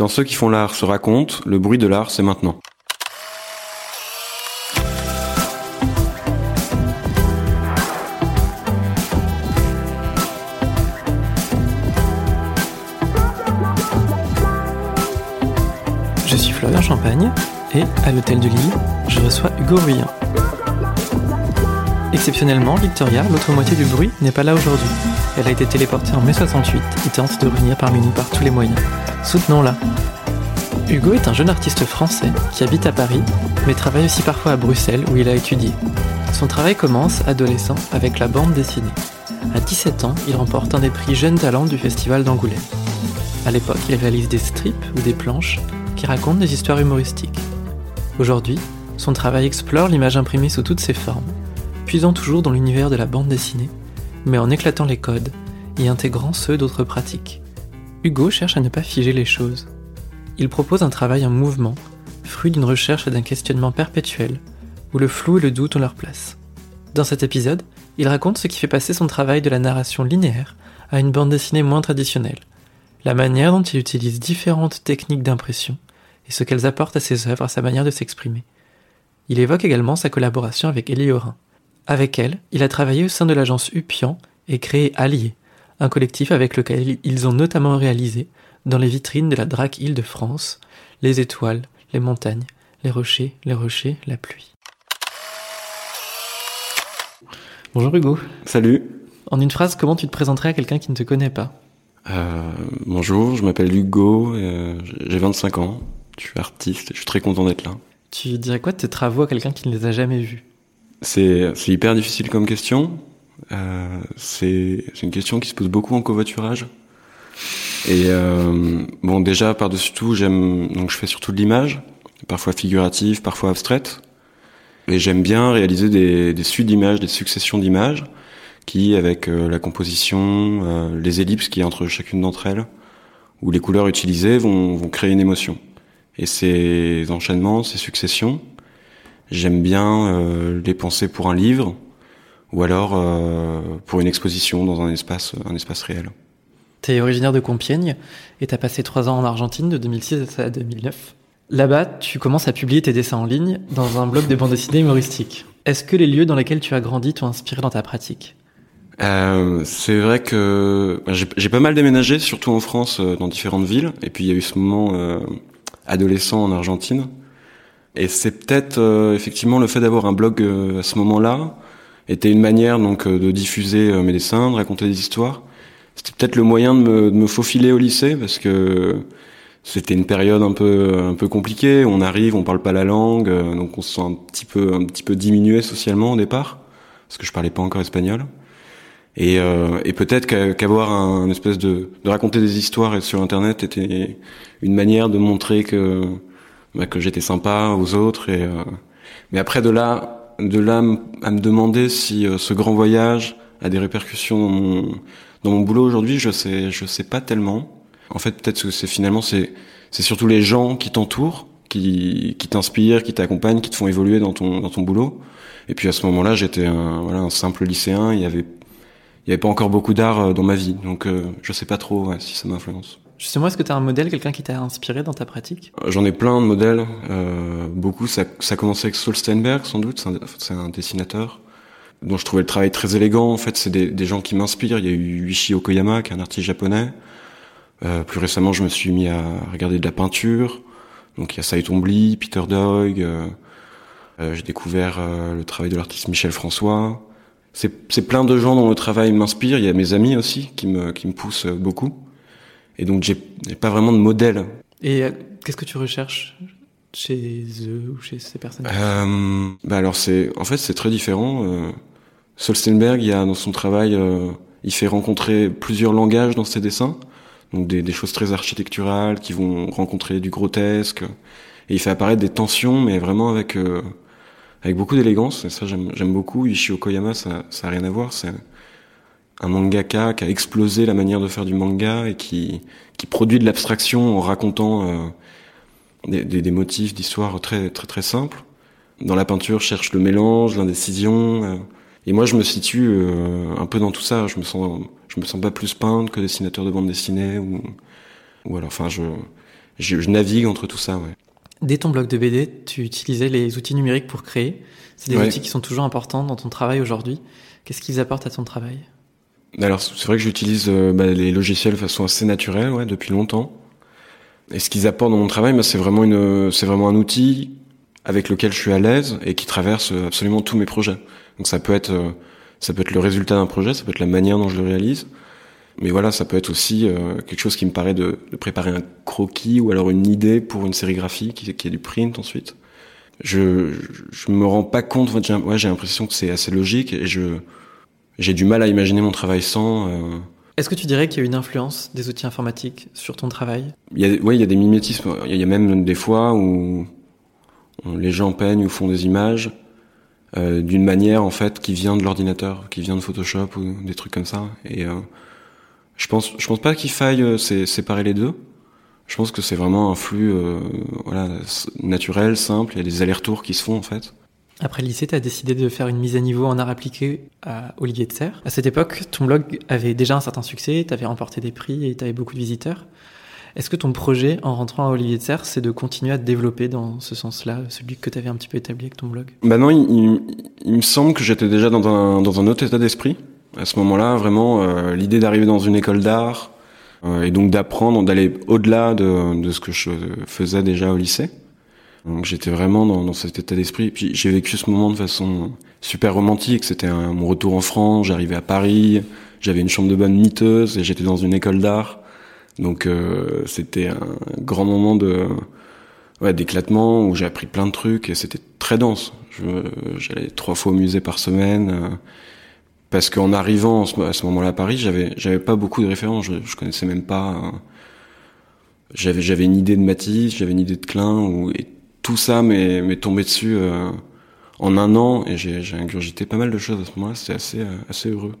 Quand ceux qui font l'art se racontent, le bruit de l'art, c'est maintenant. Je suis Florian Champagne et à l'hôtel de Lille, je reçois Hugo Ruyen. Exceptionnellement, Victoria, l'autre moitié du bruit, n'est pas là aujourd'hui. Elle a été téléportée en mai 68 et tente de revenir parmi nous par tous les moyens. Soutenons-la. Hugo est un jeune artiste français qui habite à Paris, mais travaille aussi parfois à Bruxelles où il a étudié. Son travail commence, adolescent, avec la bande dessinée. À 17 ans, il remporte un des prix Jeunes Talents du Festival d'Angoulême. À l'époque, il réalise des strips ou des planches qui racontent des histoires humoristiques. Aujourd'hui, son travail explore l'image imprimée sous toutes ses formes, puisant toujours dans l'univers de la bande dessinée, mais en éclatant les codes et intégrant ceux d'autres pratiques. Hugo cherche à ne pas figer les choses. Il propose un travail en mouvement, fruit d'une recherche et d'un questionnement perpétuel, où le flou et le doute ont leur place. Dans cet épisode, il raconte ce qui fait passer son travail de la narration linéaire à une bande dessinée moins traditionnelle, la manière dont il utilise différentes techniques d'impression et ce qu'elles apportent à ses œuvres à sa manière de s'exprimer. Il évoque également sa collaboration avec Elie Orin. Avec elle, il a travaillé au sein de l'agence Upian et créé Allier, un collectif avec lequel ils ont notamment réalisé, dans les vitrines de la Drac Île-de-France, les étoiles, les montagnes, les rochers, les rochers, la pluie. Bonjour Hugo. Salut. En une phrase, comment tu te présenterais à quelqu'un qui ne te connaît pas? Euh, Bonjour, je m'appelle Hugo, euh, j'ai 25 ans, je suis artiste je suis très content d'être là. Tu dirais quoi de tes travaux à quelqu'un qui ne les a jamais vus? C'est hyper difficile comme question. Euh, c'est une question qui se pose beaucoup en covoiturage. Et euh, bon, déjà par-dessus tout, j'aime donc je fais surtout de l'image, parfois figurative, parfois abstraite. Et j'aime bien réaliser des, des suites d'images, des successions d'images, qui, avec euh, la composition, les ellipses qui entre chacune d'entre elles, ou les couleurs utilisées, vont, vont créer une émotion. Et ces enchaînements, ces successions, j'aime bien euh, les penser pour un livre, ou alors euh, pour une exposition dans un espace, un espace réel. Tu es originaire de Compiègne et tu as passé trois ans en Argentine de 2006 à 2009. Là-bas, tu commences à publier tes dessins en ligne dans un blog de bande dessinée humoristique. Est-ce que les lieux dans lesquels tu as grandi t'ont inspiré dans ta pratique? Euh, C'est vrai que bah, j'ai pas mal déménagé, surtout en France, euh, dans différentes villes. Et puis il y a eu ce moment euh, adolescent en Argentine. Et c'est peut-être euh, effectivement le fait d'avoir un blog euh, à ce moment-là était une manière donc de diffuser mes dessins, de raconter des histoires. C'était peut-être le moyen de me, de me faufiler au lycée parce que c'était une période un peu un peu compliquée. On arrive, on parle pas la langue, donc on se sent un petit peu un petit peu diminué socialement au départ parce que je parlais pas encore espagnol. Et, euh, et peut-être qu'avoir un, une espèce de, de raconter des histoires sur Internet était une manière de montrer que bah, que j'étais sympa aux autres. Et euh, mais après de là, de là à me demander si euh, ce grand voyage a des répercussions dans mon, dans mon boulot aujourd'hui, je sais, je sais pas tellement. En fait, peut-être que c'est finalement c'est c'est surtout les gens qui t'entourent, qui qui t'inspirent, qui t'accompagnent, qui te font évoluer dans ton dans ton boulot. Et puis à ce moment-là, j'étais un voilà un simple lycéen. Il y avait il y avait pas encore beaucoup d'art dans ma vie, donc euh, je sais pas trop ouais, si ça m'influence. Justement, est-ce que tu as un modèle, quelqu'un qui t'a inspiré dans ta pratique? J'en ai plein de modèles, euh, beaucoup. Ça, ça a commencé avec Saul Steinberg, sans doute. C'est un, un, dessinateur dont je trouvais le travail très élégant. En fait, c'est des, des, gens qui m'inspirent. Il y a eu Yuichi Okoyama, qui est un artiste japonais. Euh, plus récemment, je me suis mis à regarder de la peinture. Donc, il y a Saito Tombly, Peter Doig. Euh, J'ai découvert le travail de l'artiste Michel François c'est plein de gens dont le travail m'inspire. Il y a mes amis aussi qui me, qui me poussent beaucoup. Et donc, j'ai pas vraiment de modèle. Et euh, qu'est-ce que tu recherches chez eux ou chez ces personnes? Euh, bah Alors, c'est en fait, c'est très différent. Euh, Solstenberg, il y a dans son travail, euh, il fait rencontrer plusieurs langages dans ses dessins. Donc, des, des choses très architecturales qui vont rencontrer du grotesque. Et il fait apparaître des tensions, mais vraiment avec euh, avec beaucoup d'élégance. Et ça, j'aime beaucoup. Ishio Koyama, ça, ça a rien à voir. C'est un mangaka qui a explosé la manière de faire du manga et qui, qui produit de l'abstraction en racontant euh, des, des, des, motifs d'histoire très, très, très simples. Dans la peinture, je cherche le mélange, l'indécision. Euh, et moi, je me situe euh, un peu dans tout ça. Je me sens, je me sens pas plus peintre que dessinateur de bande dessinée ou, ou alors, enfin, je, je, navigue entre tout ça. Ouais. Dès ton blog de BD, tu utilisais les outils numériques pour créer. C'est des outils qui sont toujours importants dans ton travail aujourd'hui. Qu'est-ce qu'ils apportent à ton travail? Alors c'est vrai que j'utilise euh, bah, les logiciels de façon assez naturelle ouais, depuis longtemps. Et ce qu'ils apportent dans mon travail, bah, c'est vraiment vraiment un outil avec lequel je suis à l'aise et qui traverse absolument tous mes projets. Donc ça peut être, euh, ça peut être le résultat d'un projet, ça peut être la manière dont je le réalise. Mais voilà, ça peut être aussi euh, quelque chose qui me paraît de, de, préparer un croquis ou alors une idée pour une série qui, qui est du print ensuite. Je, je, me rends pas compte, j'ai l'impression que c'est assez logique et je j'ai du mal à imaginer mon travail sans. Euh... Est-ce que tu dirais qu'il y a une influence des outils informatiques sur ton travail? Ouais, il y a des mimétismes. Il y a même des fois où les gens peignent ou font des images euh, d'une manière en fait qui vient de l'ordinateur, qui vient de Photoshop ou des trucs comme ça. Et euh, je pense, je pense pas qu'il faille euh, séparer les deux. Je pense que c'est vraiment un flux euh, voilà, naturel, simple. Il y a des allers-retours qui se font en fait. Après le lycée, tu as décidé de faire une mise à niveau en art appliqué à Olivier de Serre. À cette époque, ton blog avait déjà un certain succès, tu avais remporté des prix et tu avais beaucoup de visiteurs. Est-ce que ton projet, en rentrant à Olivier de Serre, c'est de continuer à te développer dans ce sens-là, celui que tu avais un petit peu établi avec ton blog? Bah non, il, me semble que j'étais déjà dans un, dans un autre état d'esprit. À ce moment-là, vraiment, euh, l'idée d'arriver dans une école d'art euh, et donc d'apprendre, d'aller au-delà de, de ce que je faisais déjà au lycée. Donc j'étais vraiment dans, dans, cet état d'esprit. Puis j'ai vécu ce moment de façon super romantique. C'était mon retour en France. J'arrivais à Paris. J'avais une chambre de bonne miteuse et j'étais dans une école d'art. Donc euh, c'était un grand moment de ouais, d'éclatement où j'ai appris plein de trucs et c'était très dense. J'allais trois fois au musée par semaine euh, parce qu'en arrivant à ce moment-là à Paris, j'avais j'avais pas beaucoup de références. Je, je connaissais même pas. Euh, j'avais j'avais une idée de Matisse, j'avais une idée de Klein ou tout ça m'est tombé dessus en un an et j'ai ingurgité pas mal de choses à ce moment-là. C'était assez assez heureux.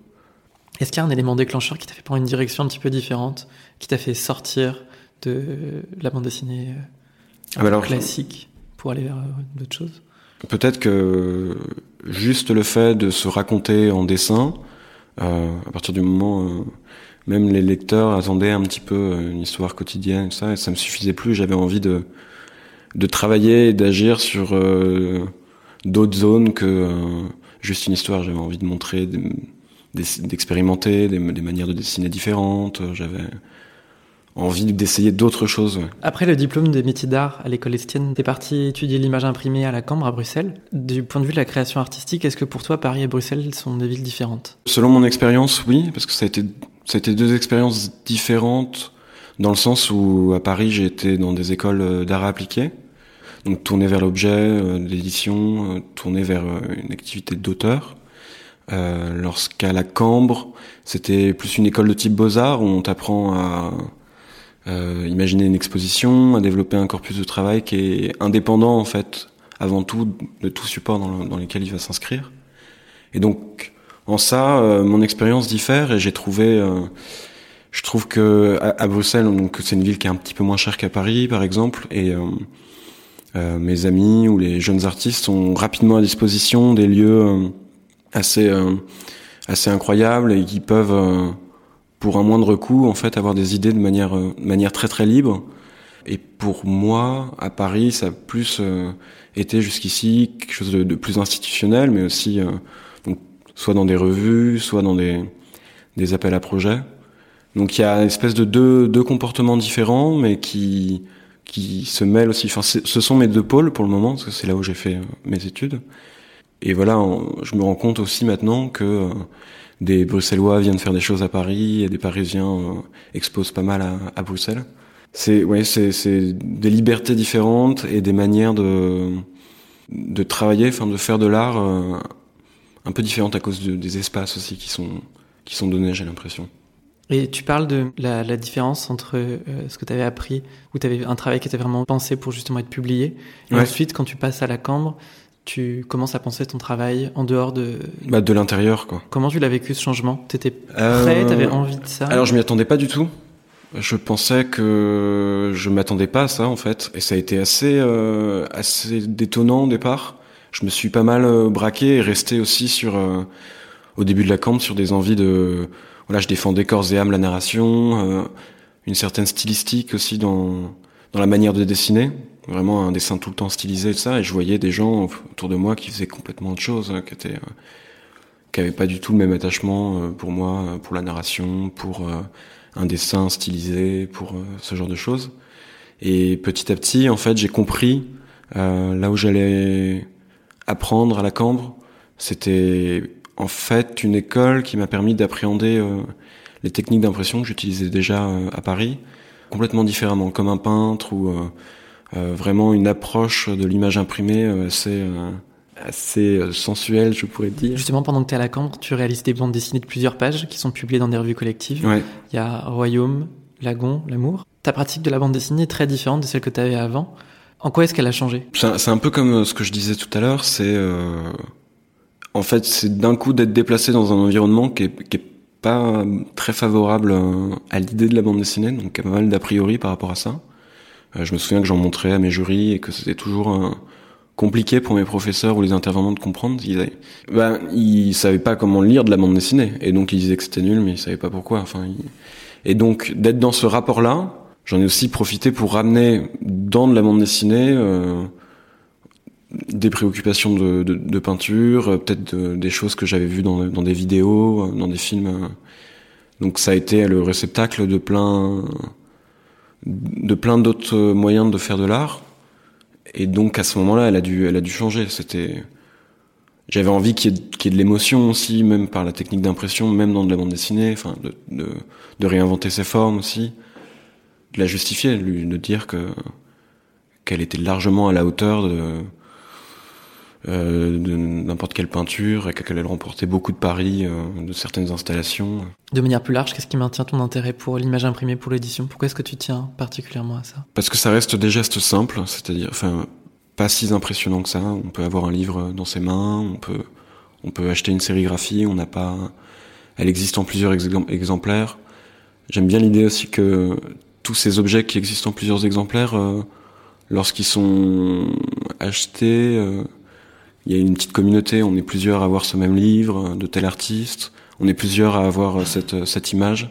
Est-ce qu'il y a un élément déclencheur qui t'a fait prendre une direction un petit peu différente, qui t'a fait sortir de la bande dessinée euh, ah bah classique pour aller vers euh, d'autres choses? Peut-être que juste le fait de se raconter en dessin, euh, à partir du moment, euh, même les lecteurs attendaient un petit peu une histoire quotidienne, et ça, et ça me suffisait plus. J'avais envie de de travailler et d'agir sur d'autres zones que juste une histoire. J'avais envie de montrer d'expérimenter des, des, manières de dessiner différentes. J'avais envie d'essayer d'autres choses. Après le diplôme des métiers d'art à l'école Estienne, t'es parti étudier l'image imprimée à la Cambre à Bruxelles. Du point de vue de la création artistique, est-ce que pour toi Paris et Bruxelles sont des villes différentes? Selon mon expérience, oui, parce que ça a été ça a été deux expériences différentes dans le sens où à Paris j'ai été dans des écoles d'art appliqué, donc tourné vers l'objet, euh, l'édition, euh, tourné vers euh, une activité d'auteur. Euh, lorsqu'à la Cambre, c'était plus une école de type beaux-arts où on t'apprend à euh, imaginer une exposition, à développer un corpus de travail qui est indépendant en fait, avant tout, de tout support dans, dans lequel il va s'inscrire. Et donc, en ça, euh, mon expérience diffère et j'ai trouvé, euh, je trouve que à, Bruxelles, donc c'est une ville qui est un petit peu moins chère qu'à Paris, par exemple, et euh, mes amis ou les jeunes artistes ont rapidement à disposition des lieux assez euh, assez incroyables et qui peuvent euh, pour un moindre coût en fait avoir des idées de manière euh, de manière très très libre. Et pour moi à Paris ça a plus été jusqu'ici quelque chose de, de, plus institutionnel mais aussi donc soit dans des revues soit dans des des appels à projets donc il y a une espèce de deux deux comportements différents mais qui qui se mêlent aussi enfin ce sont mes deux pôles pour le moment parce que c'est là où j'ai fait mes études et voilà, je me rends compte aussi maintenant que euh, des Bruxellois viennent faire des choses à Paris et des Parisiens euh, exposent pas mal à, Bruxelles. C'est ouais, des libertés différentes et des manières de de travailler, enfin de faire de l'art euh, un peu différentes à cause de, des espaces aussi qui sont qui sont donnés, j'ai l'impression. Et tu parles de la, la différence entre euh, ce que tu avais appris, où tu avais un travail qui était vraiment pensé pour justement être publié, et ouais. ensuite quand tu passes à la Cambre, tu commences à penser ton travail en dehors de bah, de l'intérieur quoi. Comment tu l'as vécu ce changement? T'étais prêt? Euh... T'avais envie de ça? Alors je m'y attendais pas du tout. Je pensais que je m'attendais pas à ça en fait, et ça a été assez euh, assez détonnant au départ. Je me suis pas mal euh, braqué et resté aussi sur euh, au début de la camp sur des envies de voilà je défendais corps et âme la narration, euh, une certaine stylistique aussi dans dans la manière de dessiner, vraiment un dessin tout le temps stylisé et ça, et je voyais des gens autour de moi qui faisaient complètement autre chose, hein, qui étaient, euh, qui avaient pas du tout le même attachement euh, pour moi, euh, pour la narration, pour un dessin stylisé, pour ce genre de choses. Et petit à petit, en fait, j'ai compris là où j'allais apprendre à la Cambre, c'était en fait une école qui m'a permis d'appréhender les techniques d'impression que j'utilisais déjà à Paris complètement différemment, comme un peintre ou euh, vraiment une approche de l'image imprimée euh, assez euh, assez sensuelle, je pourrais dire. Justement, pendant que tu es à la Cambre, tu réalises des bandes dessinées de plusieurs pages qui sont publiées dans des revues collectives. Ouais. Il y a Royaume, Lagon, L'amour. Ta pratique de la bande dessinée est très différente de celle que tu avais avant. En quoi est-ce qu'elle a changé? C'est un peu comme ce que je disais tout à l'heure, c'est euh, en fait c'est d'un coup d'être déplacé dans un environnement qui est, qui est pas très favorable à l'idée de la bande dessinée, donc il y a pas mal d'a priori par rapport à ça. Euh, je me souviens que j'en montrais à mes jurys et que c'était toujours euh, compliqué pour mes professeurs ou les intervenants de comprendre. Ils, ben, ils savaient pas comment lire de la bande dessinée et donc ils disaient que c'était nul, mais ils savaient pas pourquoi. Enfin, et donc d'être dans ce rapport-là, j'en ai aussi profité pour ramener dans de la bande dessinée euh, des préoccupations de, de, de peinture, peut-être des choses que j'avais vues dans, dans, des vidéos, dans des films. Donc ça a été le réceptacle de plein de plein d'autres moyens de faire de l'art. Et donc à ce moment-là, elle a dû, elle a dû changer. C'était, j'avais envie qu'il y, ait de l'émotion aussi, même par la technique d'impression, même dans de la bande dessinée, enfin, de, de, de, réinventer ses formes aussi, de la justifier, de dire que qu'elle était largement à la hauteur de euh, de n'importe quelle peinture et qu'elle remportait beaucoup de paris euh, de certaines installations. De manière plus large, qu'est-ce qui maintient ton intérêt pour l'image imprimée pour l'édition? Pourquoi est-ce que tu tiens particulièrement à ça? Parce que ça reste des gestes simples, c'est-à-dire, enfin, pas si impressionnant que ça. On peut avoir un livre dans ses mains, on peut, on peut acheter une sérigraphie, on n'a pas, elle existe en plusieurs exemplaires. J'aime bien l'idée aussi que tous ces objets qui existent en plusieurs exemplaires, euh, lorsqu'ils sont achetés, euh, il y a une petite communauté, on est plusieurs à avoir ce même livre de tel artiste, on est plusieurs à avoir cette, cette image.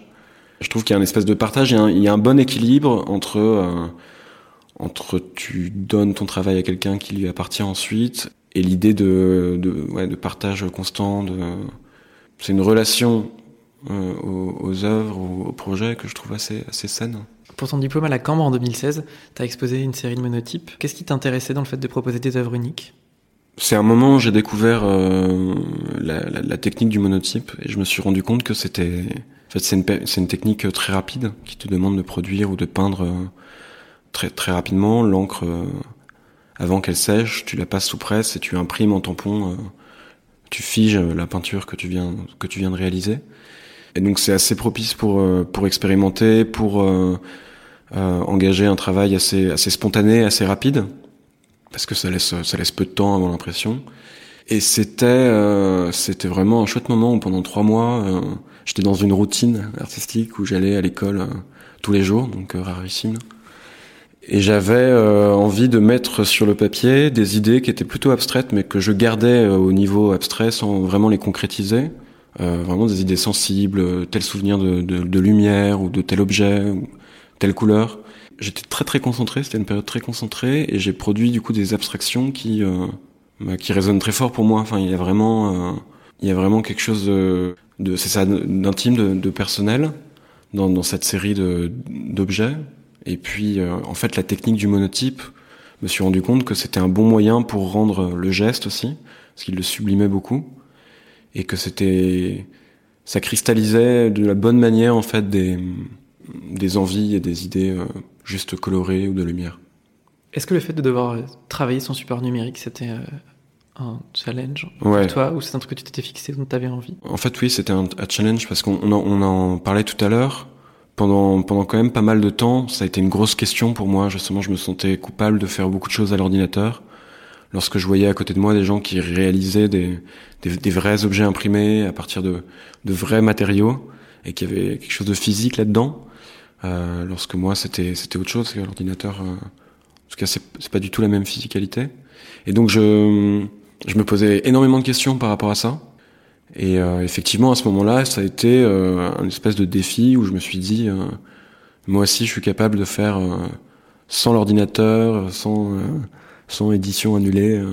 Je trouve qu'il y a un espèce de partage, il y a un, bon équilibre entre euh, entre tu donnes ton travail à quelqu'un qui lui appartient ensuite et l'idée de, de, ouais, de partage constant. C'est une relation euh, aux, aux, œuvres, aux, aux, projets que je trouve assez, assez saine. Pour ton diplôme à la Cambre en 2016, tu as exposé une série de monotypes. Qu'est-ce qui t'intéressait dans le fait de proposer des œuvres uniques? C'est un moment où j'ai découvert euh, la, la, la, technique du monotype et je me suis rendu compte que c'était, en fait, c'est une, une technique très rapide qui te demande de produire ou de peindre euh, très très rapidement l'encre euh, avant qu'elle sèche, tu la passes sous presse et tu imprimes en tampon, euh, tu figes la peinture que tu viens que tu viens de réaliser. Et donc c'est assez propice pour pour expérimenter, pour engager un travail assez assez spontané, assez rapide parce que ça laisse ça laisse peu de temps avant l'impression. Et c'était euh, c'était vraiment un chouette moment où pendant trois mois euh, j'étais dans une routine artistique où j'allais à l'école euh, tous les jours, donc euh, rarissime. Et j'avais envie de mettre sur le papier des idées qui étaient plutôt abstraites, mais que je gardais au niveau abstrait sans vraiment les concrétiser. vraiment des idées sensibles, tel souvenir de, de, de lumière ou de tel objet ou telle couleur j'étais très très concentré, c'était une période très concentrée, et j'ai produit du coup des abstractions qui euh, bah, qui résonnent très fort pour moi. Enfin, il y a vraiment euh, il y a vraiment quelque chose de, de c'est ça d'intime, de, de, personnel dans, dans cette série de d'objets. Et puis euh, en fait, la technique du monotype, je me suis rendu compte que c'était un bon moyen pour rendre le geste aussi, parce qu'il le sublimait beaucoup, et que c'était ça cristallisait de la bonne manière en fait des des envies et des idées euh, juste colorées ou de lumière. Est-ce que le fait de devoir travailler son support numérique, c'était euh, un challenge ouais. pour toi ou c'est un truc que tu t'étais fixé dont tu avais envie? En fait, oui, c'était un, un, challenge parce qu'on on en, on en, parlait tout à l'heure. Pendant, pendant quand même pas mal de temps, ça a été une grosse question pour moi. Justement, je me sentais coupable de faire beaucoup de choses à l'ordinateur. Lorsque je voyais à côté de moi des gens qui réalisaient des, des, des vrais objets imprimés à partir de, de vrais matériaux et qu'il y avait quelque chose de physique là-dedans, euh, lorsque moi c'était c'était autre chose que l'ordinateur. Euh, en tout cas, c'est pas du tout la même physicalité. Et donc je je me posais énormément de questions par rapport à ça. Et euh, effectivement, à ce moment-là, ça a été euh, un espèce de défi où je me suis dit, euh, moi aussi, je suis capable de faire sans l'ordinateur, sans sans édition annulée.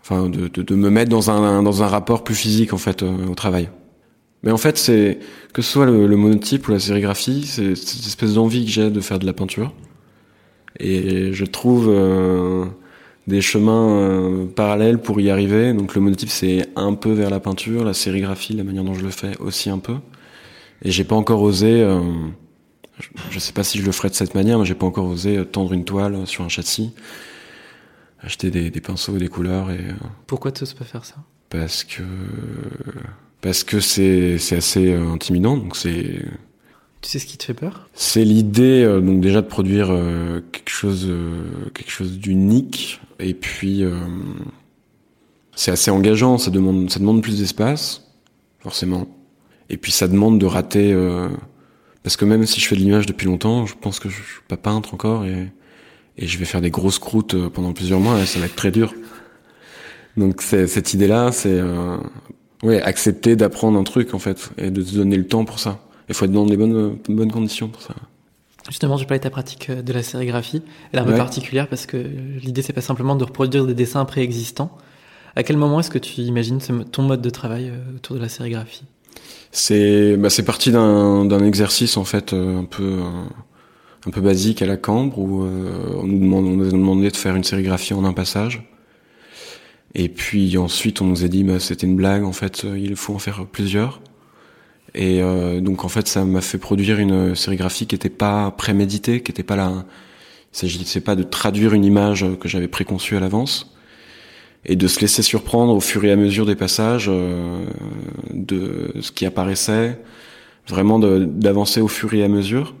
enfin, de, de, de, me mettre dans un dans un rapport plus physique en fait au travail. Mais en fait, c'est que ce soit le, le, monotype ou la sérigraphie, c'est cette espèce d'envie que j'ai de faire de la peinture. Et je trouve euh, des chemins euh, parallèles pour y arriver. Donc le monotype, c'est un peu vers la peinture, la sérigraphie, la manière dont je le fais aussi un peu. Et j'ai pas encore osé. Euh, je, je, sais pas si je le ferai de cette manière, mais j'ai pas encore osé tendre une toile sur un châssis, acheter des, des pinceaux, des couleurs et. Pourquoi tu oses pas faire ça? Parce que parce que c'est c'est assez euh, intimidant. Donc c'est. Tu sais ce qui te fait peur? C'est l'idée euh, donc déjà de produire euh, quelque chose quelque chose d'unique et puis c'est assez engageant. Ça demande ça demande plus d'espace forcément. Et puis ça demande de rater parce que même si je fais de l'image depuis longtemps, je pense que je suis pas peintre encore et et je vais faire des grosses croûtes pendant plusieurs mois et ça va être très dur. Donc cette idée-là, c'est oui, accepter d'apprendre un truc en fait et de se donner le temps pour ça. Il faut être dans des bonnes, bonnes conditions pour ça. Justement, j'ai parlé de ta pratique euh, de la sérigraphie. Elle est un peu particulière parce que l'idée c'est pas simplement de reproduire des dessins préexistants. À quel moment est-ce que tu imagines ton mode de travail euh, autour de la sérigraphie? C'est bah, c'est parti d'un exercice en fait euh, un peu un peu basique à la cambre où on nous demande on nous a demandé de faire une sérigraphie en un passage. Et puis ensuite, on nous a dit, bah, c'était une blague, en fait, euh, il faut en faire plusieurs. Et euh, donc en fait, ça m'a fait produire une sérigraphie qui n'était pas préméditée, qui n'était pas là. Il s'agissait pas de traduire une image que j'avais préconçue à l'avance, et de se laisser surprendre au fur et à mesure des passages euh, de ce qui apparaissait, vraiment d'avancer au fur et à mesure.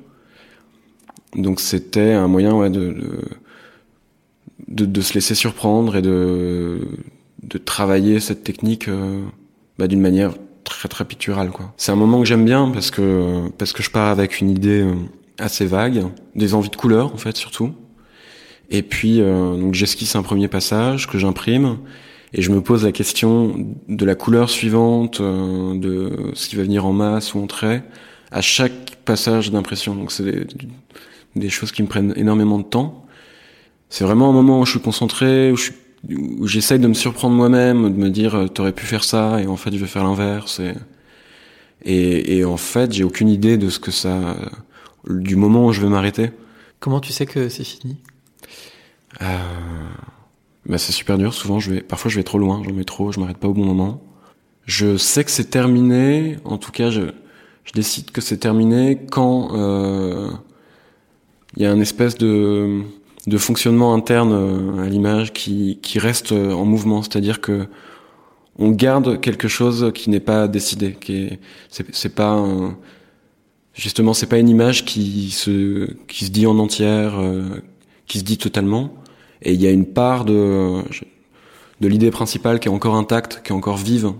Donc c'était un moyen ouais, de, de de, de, se laisser surprendre et de, de travailler cette technique euh, bah, d'une manière très très picturale quoi. C'est un moment que j'aime bien parce que parce que je pars avec une idée euh, assez vague, des envies de couleurs en fait surtout. Et puis euh, donc j'esquisse un premier passage que j'imprime et je me pose la question de la couleur suivante, de ce qui va venir en masse ou en trait à chaque passage d'impression. Donc c'est des, des choses qui me prennent énormément de temps c'est vraiment un moment où je suis concentré, où, où j'essaye de me surprendre moi-même, de me dire euh, t'aurais pu faire ça et en fait je vais faire l'inverse. Et, et, et, en fait j'ai aucune idée de ce que ça, du moment où je vais m'arrêter. Comment tu sais que c'est fini? Euh, bah c'est super dur. Souvent je vais, parfois je vais trop loin, j'en mets trop, je m'arrête pas au bon moment. Je sais que c'est terminé. En tout cas, je, je décide que c'est terminé quand euh, il y a une espèce de de fonctionnement interne euh, à l'image qui, qui reste euh, en mouvement, c'est-à-dire que on garde quelque chose qui n'est pas décidé, qui est c'est pas justement c'est pas une image qui se qui se dit en entière, euh, qui se dit totalement, et il y a une part de de l'idée principale qui est encore intacte, qui est encore vive.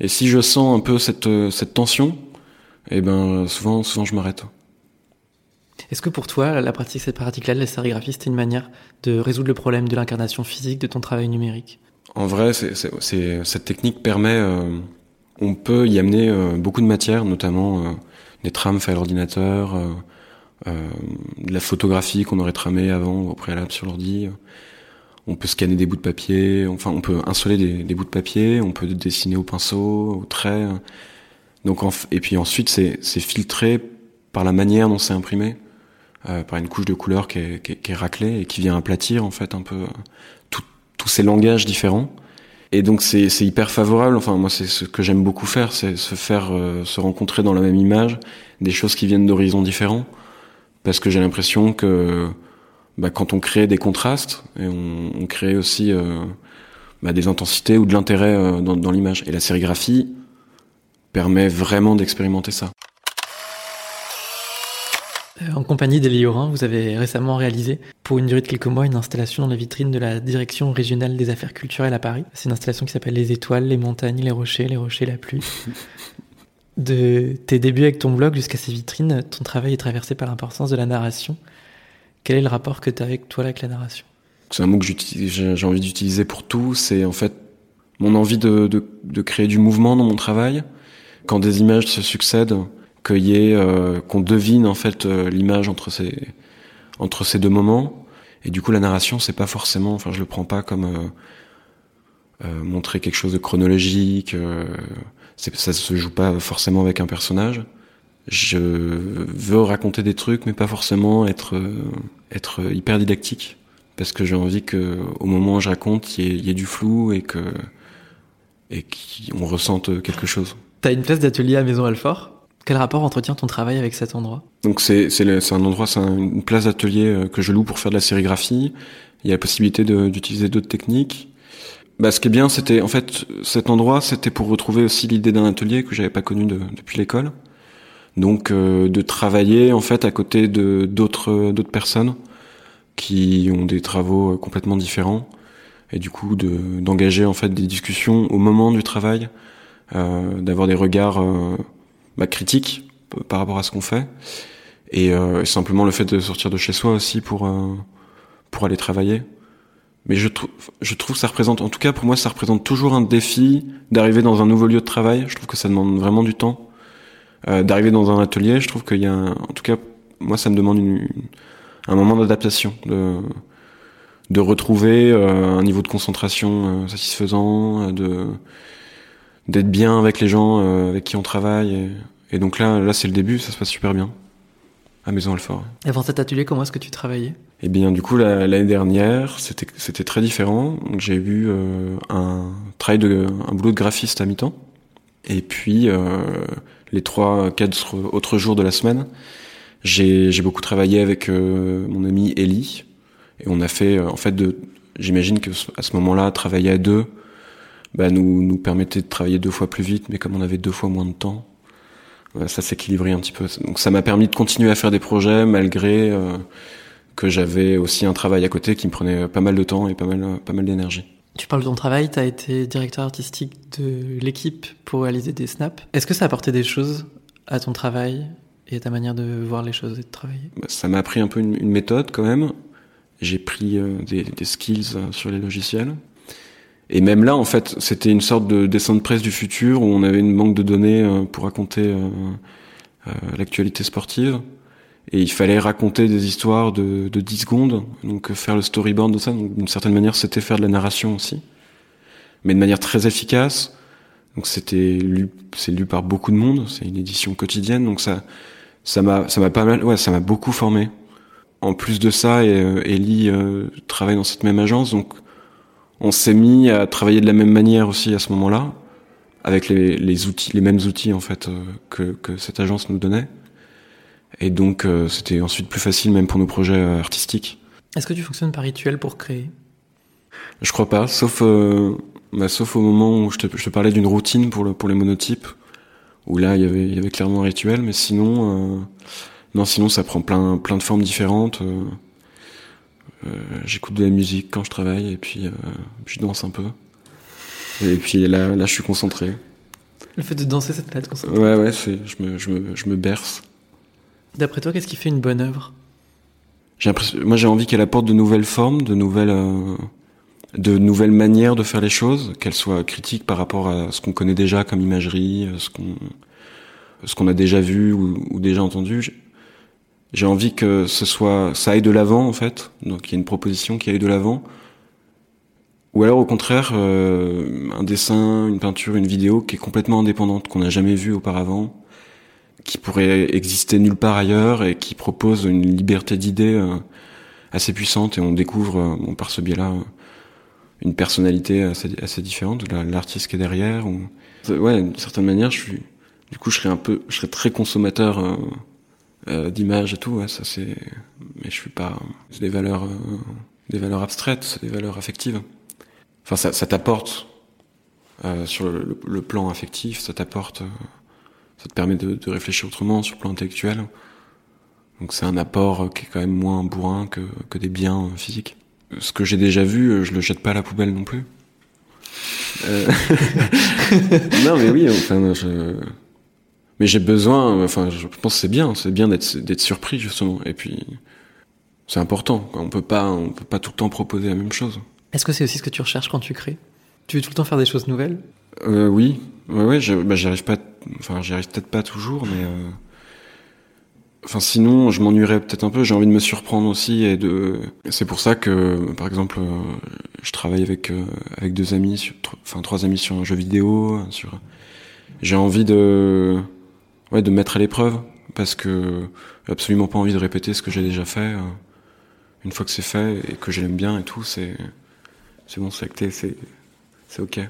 Et si je sens un peu cette cette tension, eh ben souvent souvent je m'arrête. Est-ce que pour toi, la pratique, cette pratique-là de la sérigraphie, c'était une manière de résoudre le problème de l'incarnation physique de ton travail numérique? En vrai, cette technique permet, euh, on peut y amener euh, beaucoup de matière, notamment euh, des trames faites à l'ordinateur, de la photographie qu'on aurait tramée avant au préalable sur l'ordi. On peut scanner des bouts de papier, enfin on peut insoler des, bouts de papier, on peut dessiner au pinceau, au trait. Et puis ensuite c'est filtré par la manière dont c'est imprimé. Euh, par une couche de couleur qui est, qui, qui est, raclée et qui vient aplatir en fait un peu tous ces langages différents. Et donc c'est hyper favorable. Enfin moi c'est ce que j'aime beaucoup faire, c'est se faire euh, se rencontrer dans la même image des choses qui viennent d'horizons différents, parce que j'ai l'impression que bah, quand on crée des contrastes et on, on crée aussi euh, bah, des intensités ou de l'intérêt euh, dans, dans l'image. Et la sérigraphie permet vraiment d'expérimenter ça. Euh, en compagnie d'Elie vous avez récemment réalisé, pour une durée de quelques mois, une installation dans la vitrine de la Direction régionale des affaires culturelles à Paris. C'est une installation qui s'appelle Les étoiles, les montagnes, les rochers, les rochers, la pluie. De tes débuts avec ton blog jusqu'à ces vitrines, ton travail est traversé par l'importance de la narration. Quel est le rapport que tu as avec toi avec la narration? C'est un mot que j'ai envie d'utiliser pour tout. C'est en fait mon envie de, de, de créer du mouvement dans mon travail. Quand des images se succèdent, qu'il y ait euh, qu'on devine en fait euh, l'image entre ces entre ces deux moments. Et du coup, la narration, c'est pas forcément, enfin, je le prends pas comme euh, euh, montrer quelque chose de chronologique. Ça se joue pas forcément avec un personnage. Je veux raconter des trucs, mais pas forcément être être hyper didactique, parce que j'ai envie que au moment où je raconte, il y, y, ait du flou et que et qu'on ressente quelque chose. T'as une place d'atelier à Maison Alfort? Quel rapport entretient ton travail avec cet endroit? Donc c'est un endroit, c'est une place d'atelier euh, que je loue pour faire de la sérigraphie. Il y a la possibilité d'utiliser d'autres techniques. Bah, ce qui est bien, c'était en fait cet endroit, c'était pour retrouver aussi l'idée d'un atelier que j'avais pas connu de, depuis l'école. Donc euh, de travailler en fait à côté de d'autres d'autres personnes qui ont des travaux complètement différents et du coup de d'engager en fait des discussions au moment du travail, euh, d'avoir des regards euh, bah, critique par rapport à ce qu'on fait. Et euh, simplement le fait de sortir de chez soi aussi pour euh, pour aller travailler. Mais je trouve je trouve ça représente en tout cas pour moi ça représente toujours un défi d'arriver dans un nouveau lieu de travail. Je trouve que ça demande vraiment du temps. Euh, d'arriver dans un atelier je trouve qu'il y a en tout cas moi ça me demande une, un moment d'adaptation de de retrouver euh, un niveau de concentration euh, satisfaisant de d'être bien avec les gens euh, avec qui on travaille. Et, donc là, là c'est le début, ça se passe super bien à Maison Alfort. Avant cet atelier, comment est-ce que tu travaillais? Eh bien, du coup, l'année dernière, c'était c'était très différent. J'ai eu euh, un travail de un boulot de graphiste à mi-temps, et puis euh, les trois quatre autres jours de la semaine, j'ai j'ai beaucoup travaillé avec euh, mon ami Ellie, et on a fait en fait de j'imagine que à ce moment-là, travailler à deux bah, nous, nous permettait de travailler deux fois plus vite, mais comme on avait deux fois moins de temps, ça s'équilibrait un petit peu. Donc ça m'a permis de continuer à faire des projets malgré euh, que j'avais aussi un travail à côté qui me prenait pas mal de temps et pas mal, pas mal d'énergie. Tu parles de ton travail, tu as été directeur artistique de l'équipe pour réaliser des snaps. Est-ce que ça a apporté des choses à ton travail et à ta manière de voir les choses et de travailler? Bah, Ça m'a appris un peu une, une méthode quand même. J'ai pris euh, des, des skills euh, sur les logiciels. Et même là, en fait, c'était une sorte de dessin de presse du futur où on avait une banque de données euh, pour raconter euh, euh, l'actualité sportive. Et il fallait raconter des histoires de, de 10 secondes, donc faire le storyboard de ça. Donc d'une certaine manière, c'était faire de la narration aussi, mais de manière très efficace. Donc c'était lu, c'est lu par beaucoup de monde. C'est une édition quotidienne, donc ça, ça m'a, ça m'a pas mal, ouais, ça m'a beaucoup formé. En plus de ça, et, Ellie travaille dans cette même agence, donc on s'est mis à travailler de la même manière aussi à ce moment-là, avec les, les, outils, les mêmes outils en fait euh, que, que, cette agence nous donnait. Et donc euh, c'était ensuite plus facile même pour nos projets euh, artistiques. Est-ce que tu fonctionnes par rituel pour créer? Je crois pas, sauf bah, sauf au moment où je te, je te parlais d'une routine pour le, pour les monotypes, où là il y avait il y avait clairement un rituel, mais sinon non sinon ça prend plein plein de formes différentes. Euh, j'écoute de la musique quand je travaille et puis euh, je danse un peu. Et puis là, là, je suis concentré. Le fait de danser, ça te de concentré Ouais, ouais, c'est, je me, je me, je me berce. D'après toi, qu'est-ce qui fait une bonne œuvre? Moi, j'ai envie qu'elle apporte de nouvelles formes, de nouvelles, euh, de nouvelles manières de faire les choses, qu'elles soient critiques par rapport à ce qu'on connaît déjà comme imagerie, ce qu'on, ce qu'on a déjà vu ou, ou déjà entendu. J'ai envie que ce soit, ça aille de l'avant en fait. Donc il y a une proposition qui aille de l'avant. Ou alors au contraire, euh, un dessin, une peinture, une vidéo qui est complètement indépendante, qu'on n'a jamais vue auparavant, qui pourrait exister nulle part ailleurs et qui propose une liberté d'idées euh, assez puissante. Et on découvre, euh, par ce biais-là, une personnalité assez, assez différente de l'artiste qui est derrière. Ou... Ouais, d'une certaine manière, je suis, du coup, je serais un peu, je serais très consommateur euh, euh, d'image et tout, ouais, ça c'est. Mais je suis pas. C'est des valeurs, euh, des valeurs abstraites, c'est des valeurs affectives. Enfin, ça, ça t'apporte euh, sur le, le, plan affectif, ça t'apporte, euh, ça te permet de, de, réfléchir autrement sur le plan intellectuel. Donc c'est un apport qui est quand même moins bourrin que, que des biens physiques. Ce que j'ai déjà vu, je le jette pas à la poubelle non plus. non mais oui, enfin, je mais j'ai besoin, enfin, je pense que c'est bien, c'est bien d'être d'être surpris justement. Et puis, c'est important. On peut pas, on peut pas tout le temps proposer la même chose. Est-ce que c'est aussi ce que tu recherches quand tu crées? Tu veux tout le temps faire des choses nouvelles? Euh, Oui, ouais, ouais. Bah, j'arrive pas, enfin, j'y arrive peut-être pas toujours, mais euh, Enfin, sinon, je m'ennuierais peut-être un peu. J'ai envie de me surprendre aussi et de. C'est pour ça que, par exemple, euh, je travaille avec euh, avec deux amis, sur... enfin trois amis sur un jeu vidéo. Sur. J'ai envie de, ouais, de mettre à l'épreuve parce que j'ai absolument pas envie de répéter ce que j'ai déjà fait. Une fois que c'est fait et que je l'aime bien et tout, c'est c'est bon, c'est acté, c'est c'est ok.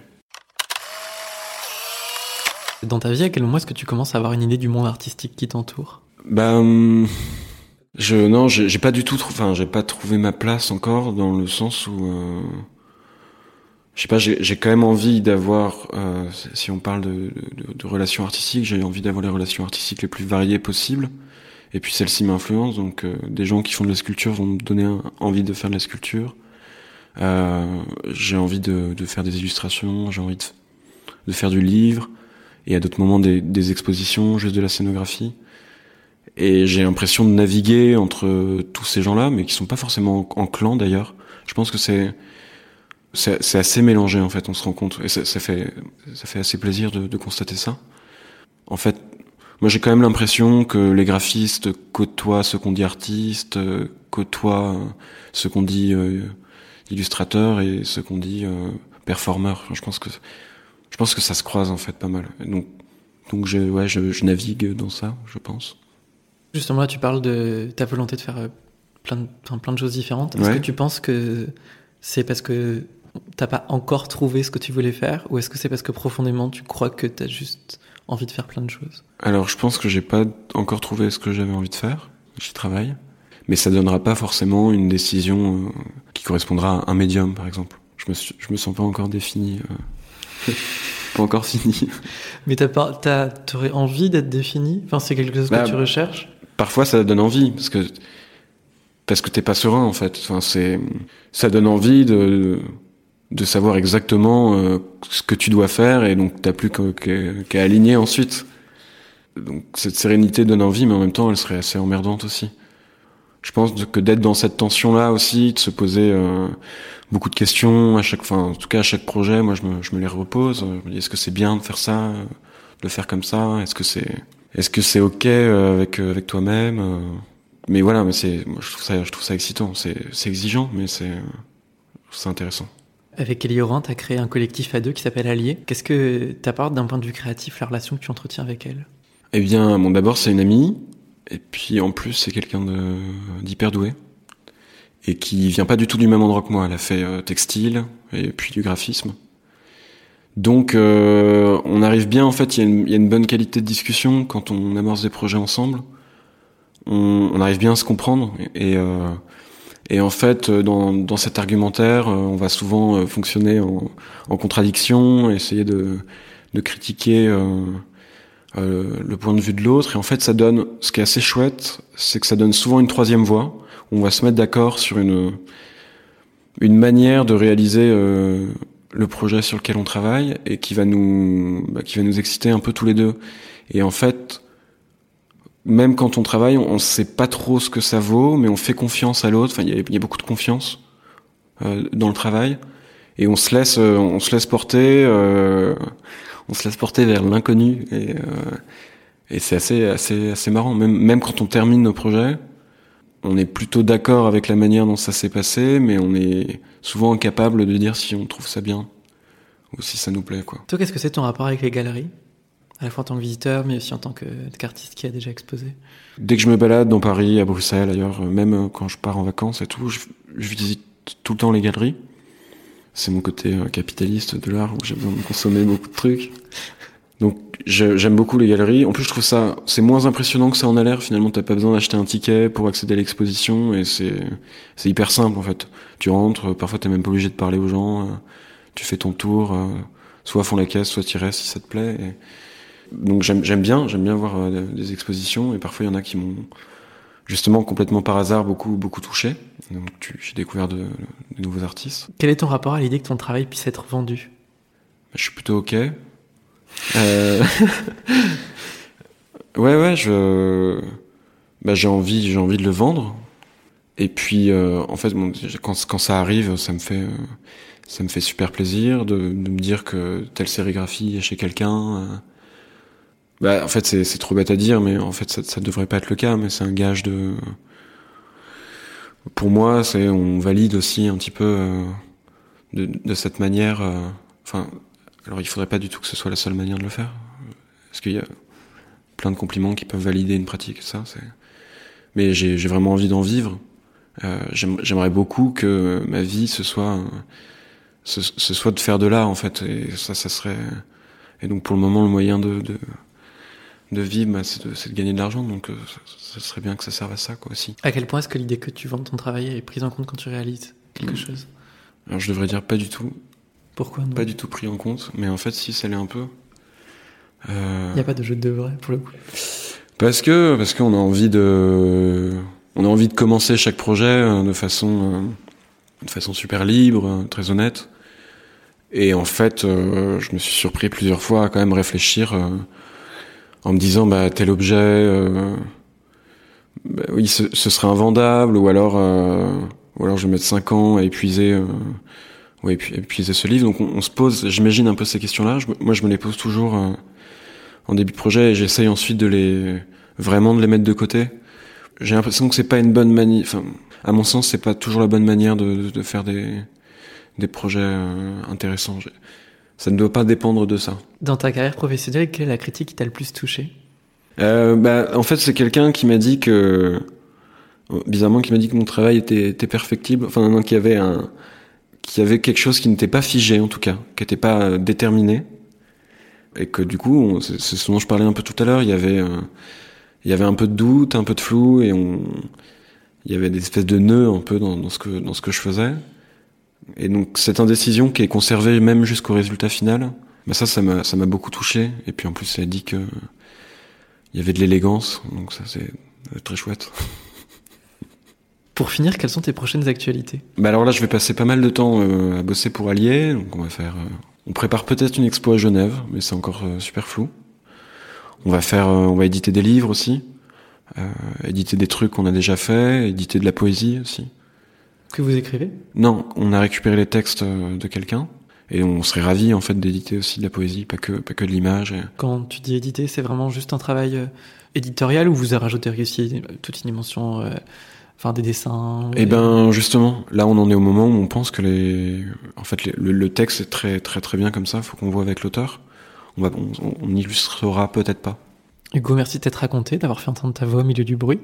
Dans ta vie, à quel moment est-ce que tu commences à avoir une idée du monde artistique qui t'entoure? Ben, je non, j'ai pas du tout, enfin, j'ai pas trouvé ma place encore dans le sens où, euh, je sais pas, j'ai quand même envie d'avoir, euh, si on parle de, de, de relations artistiques, j'ai envie d'avoir les relations artistiques les plus variées possibles. Et puis celle-ci m'influence, donc euh, des gens qui font de la sculpture vont me donner envie de faire de la sculpture. Euh, j'ai envie de, de, faire des illustrations, j'ai envie de, faire du livre et à d'autres moments des, des, expositions, juste de la scénographie. Et j'ai l'impression de naviguer entre tous ces gens-là, mais qui sont pas forcément en, clan d'ailleurs. Je pense que c'est c'est assez mélangé en fait, on se rend compte, et ça, ça fait ça fait assez plaisir de, de constater ça. En fait, moi j'ai quand même l'impression que les graphistes côtoient ce qu'on dit artiste, côtoient ce qu'on dit euh, illustrateur et ce qu'on dit euh, performeur. Je pense que je pense que ça se croise en fait pas mal. Donc, donc je, ouais, je, je navigue dans ça, je pense. Justement, là, tu parles de ta volonté de faire euh, plein de, plein de choses différentes. Est-ce Ouais. que tu penses que c'est parce que t'as pas encore trouvé ce que tu voulais faire ou est-ce que c'est parce que profondément tu crois que t'as juste envie de faire plein de choses? Alors, je pense que j'ai pas encore trouvé ce que j'avais envie de faire. J'y travaille. Mais ça donnera pas forcément une décision euh, qui correspondra à un médium, par exemple. Je me, suis- je me sens pas encore défini. euh, pas encore fini. Mais t'as pas, t'as, t'aurais envie d'être défini? Enfin, c'est quelque chose Bah, que tu recherches? Parfois, ça donne envie, parce que parce que t'es pas serein en fait. Enfin, c'est ça donne envie de de savoir exactement euh, ce que tu dois faire et donc t'as plus qu'à aligner ensuite. Donc cette sérénité donne envie, mais en même temps, elle serait assez emmerdante aussi. Je pense que d'être dans cette tension-là aussi, de se poser euh, beaucoup de questions à chaque, enfin, en tout cas à chaque projet, moi je me, je me les repose. Je me dis est-ce que c'est bien de faire ça, de le faire comme ça? Est-ce que c'est, est-ce que c'est ok euh, avec euh, avec toi-même euh, Mais voilà, mais c'est, je trouve ça, je trouve ça excitant. C'est, c'est exigeant, mais c'est, ça intéressant. Avec Ellie Oran, t'as créé un collectif à deux qui s'appelle Allier. Qu'est-ce que t'apportes d'un point de vue créatif la relation que tu entretiens avec elle? Eh bien, bon, d'abord c'est une amie, et puis en plus c'est quelqu'un d'hyper doué et qui vient pas du tout du même endroit que moi. Elle a fait euh, textile et puis du graphisme. Donc euh, on arrive bien en fait. Il y, a une- bonne qualité de discussion quand on amorce des projets ensemble. On, on arrive bien à se comprendre et euh, et en fait dans dans cet argumentaire, euh, on va souvent euh, fonctionner en, en contradiction, essayer de de critiquer. euh, euh, le point de vue de l'autre et en fait ça donne ce qui est assez chouette c'est que ça donne souvent une troisième voie on va se mettre d'accord sur une une manière de réaliser euh, le projet sur lequel on travaille et qui va nous bah, qui va nous exciter un peu tous les deux et en fait même quand on travaille on, on sait pas trop ce que ça vaut mais on fait confiance à l'autre enfin il y a, il y a beaucoup de confiance euh, dans le travail et on se laisse euh, on se laisse porter euh, on se laisse porter vers l'inconnu et, euh, et c'est assez, assez, assez marrant. Même, même quand on termine nos projets, on est plutôt d'accord avec la manière dont ça s'est passé, mais on est souvent incapable de dire si on trouve ça bien ou si ça nous plaît, quoi. Toi, qu'est-ce que c'est ton rapport avec les galeries? À la fois en tant que visiteur, mais aussi en tant qu'artiste qui a déjà exposé. Dès que je me balade dans Paris, à Bruxelles, ailleurs, euh, même euh, quand je pars en vacances et tout, je, je visite tout le temps les galeries. C'est mon côté euh, capitaliste de l'art où j'ai besoin de consommer beaucoup de trucs. Donc j'aime beaucoup les galeries. En plus, je trouve ça c'est moins impressionnant que ça en a l'air. Finalement, t'as pas besoin d'acheter un ticket pour accéder à l'exposition et c'est c'est hyper simple en fait. Tu rentres, parfois t'es même pas obligé de parler aux gens. Tu fais ton tour, soit à fond la caisse, soit tu restes si ça te plaît. Donc j'aime j'aime bien, j'aime bien voir euh, des expositions et parfois il y en a qui m'ont justement complètement par hasard beaucoup beaucoup touché. Donc j'ai découvert de, de nouveaux artistes. Quel est ton rapport à l'idée que ton travail puisse être vendu? Je suis plutôt ok. Euh... ouais ouais je bah, j'ai envie j'ai envie de le vendre et puis euh, en fait bon, quand quand ça arrive ça me fait euh, ça me fait super plaisir de, de me dire que telle sérigraphie est chez quelqu'un. Bah, en fait, c'est trop bête à dire, mais en fait, ça, ça devrait pas être le cas, mais c'est un gage de. Pour moi, c'est on valide aussi un petit peu euh, de, de, cette manière. Euh, enfin, alors il faudrait pas du tout que ce soit la seule manière de le faire, parce qu'il y a plein de compliments qui peuvent valider une pratique, ça. C'est. Mais j'ai vraiment envie d'en vivre. Euh, J'aimerais beaucoup que ma vie ce soit ce, ce, soit de faire de l'art en fait, et ça, ça serait. Et donc pour le moment, le moyen de, de de vivre, bah, c'est de, gagner de l'argent. Donc, euh, ce serait bien que ça serve à ça, quoi, aussi. À quel point est-ce que l'idée que tu vends ton travail est prise en compte quand tu réalises quelque mm. chose? Alors, je devrais dire pas du tout. Pourquoi Pas du tout pris en compte, mais en fait, si, ça l'est un peu. Il euh... n'y a pas de jeu de vrai, pour le coup. Parce que, parce qu'on a envie de, on a envie de commencer chaque projet euh, de façon, euh, de façon super libre, très honnête. Et en fait, je me suis surpris plusieurs fois à quand même réfléchir en me disant bah tel objet euh, bah, oui ce, ce, serait invendable ou alors euh, ou alors je vais mettre 5 ans à épuiser euh, épuiser ce livre. Donc on, se pose j'imagine un peu ces questions là moi je me les pose toujours euh, en début de projet et j'essaye ensuite de les vraiment de les mettre de côté. J'ai l'impression que c'est pas une bonne manière enfin à mon sens c'est pas toujours la bonne manière de, faire des des projets euh, intéressants ça ne doit pas dépendre de ça. Dans ta carrière professionnelle, quelle est la critique qui t'a le plus touché? Euh, bah, En fait, c'est quelqu'un qui m'a dit que, bizarrement, qui m'a dit que mon travail était, était perfectible. Enfin, non, qu'il y avait un, qu'il y avait quelque chose qui n'était pas figé, en tout cas, qui n'était pas euh, déterminé. Et que du coup, c'est ce dont je parlais un peu tout à l'heure, il y avait, euh, il y avait un peu de doute, un peu de flou, et on, il y avait des espèces de nœuds un peu dans, dans ce que, dans ce que je faisais. Et donc cette indécision qui est conservée même jusqu'au résultat final, bah ça, ça m'a, ça m'a beaucoup touché. Et puis en plus, ça a dit que il y avait de l'élégance, donc ça c'est très chouette. Pour finir, quelles sont tes prochaines actualités? Bah alors là, je vais passer pas mal de temps euh, à bosser pour Allier. Donc on va faire, euh, on prépare peut-être une expo à Genève, mais c'est encore euh, super flou. On va faire, on va éditer des livres aussi, éditer des trucs qu'on a déjà fait, éditer de la poésie aussi. Que vous écrivez Non, on a récupéré les textes euh, de quelqu'un. Et on serait ravi en fait d'éditer aussi de la poésie, pas que pas que de l'image. Quand tu dis éditer, c'est vraiment juste un travail euh, éditorial ou vous rajouté aussi toute une dimension, euh, enfin des dessins. Eh ben justement, là on en est au moment où on pense que les, en fait le, texte est très très très bien comme ça. Faut qu'on voit avec l'auteur. On va on, on illustrera peut-être pas. Hugo, merci de t'être raconté, d'avoir fait entendre ta voix au milieu du bruit.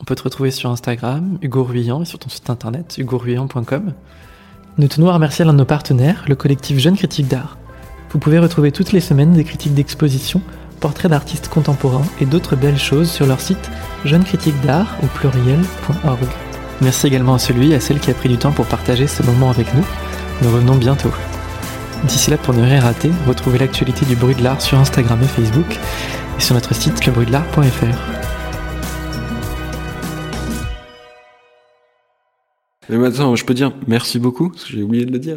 On peut te retrouver sur Instagram, Hugo Ruyant, et sur ton site internet, hugoruyant.com. Nous tenons à remercier l'un de nos partenaires, le collectif Jeunes Critiques d'Art. Vous pouvez retrouver toutes les semaines des critiques d'exposition, portraits d'artistes contemporains et d'autres belles choses sur leur site jeunescritiquesdart au pluriel.org. Merci également à celui et à celle qui a pris du temps pour partager ce moment avec nous. Nous revenons bientôt. D'ici là, pour ne rien rater, retrouvez l'actualité du bruit de l'art sur Instagram et Facebook et sur notre site lebruitdelart.fr. Mais maintenant, je peux dire merci beaucoup, parce que j'ai oublié de le dire.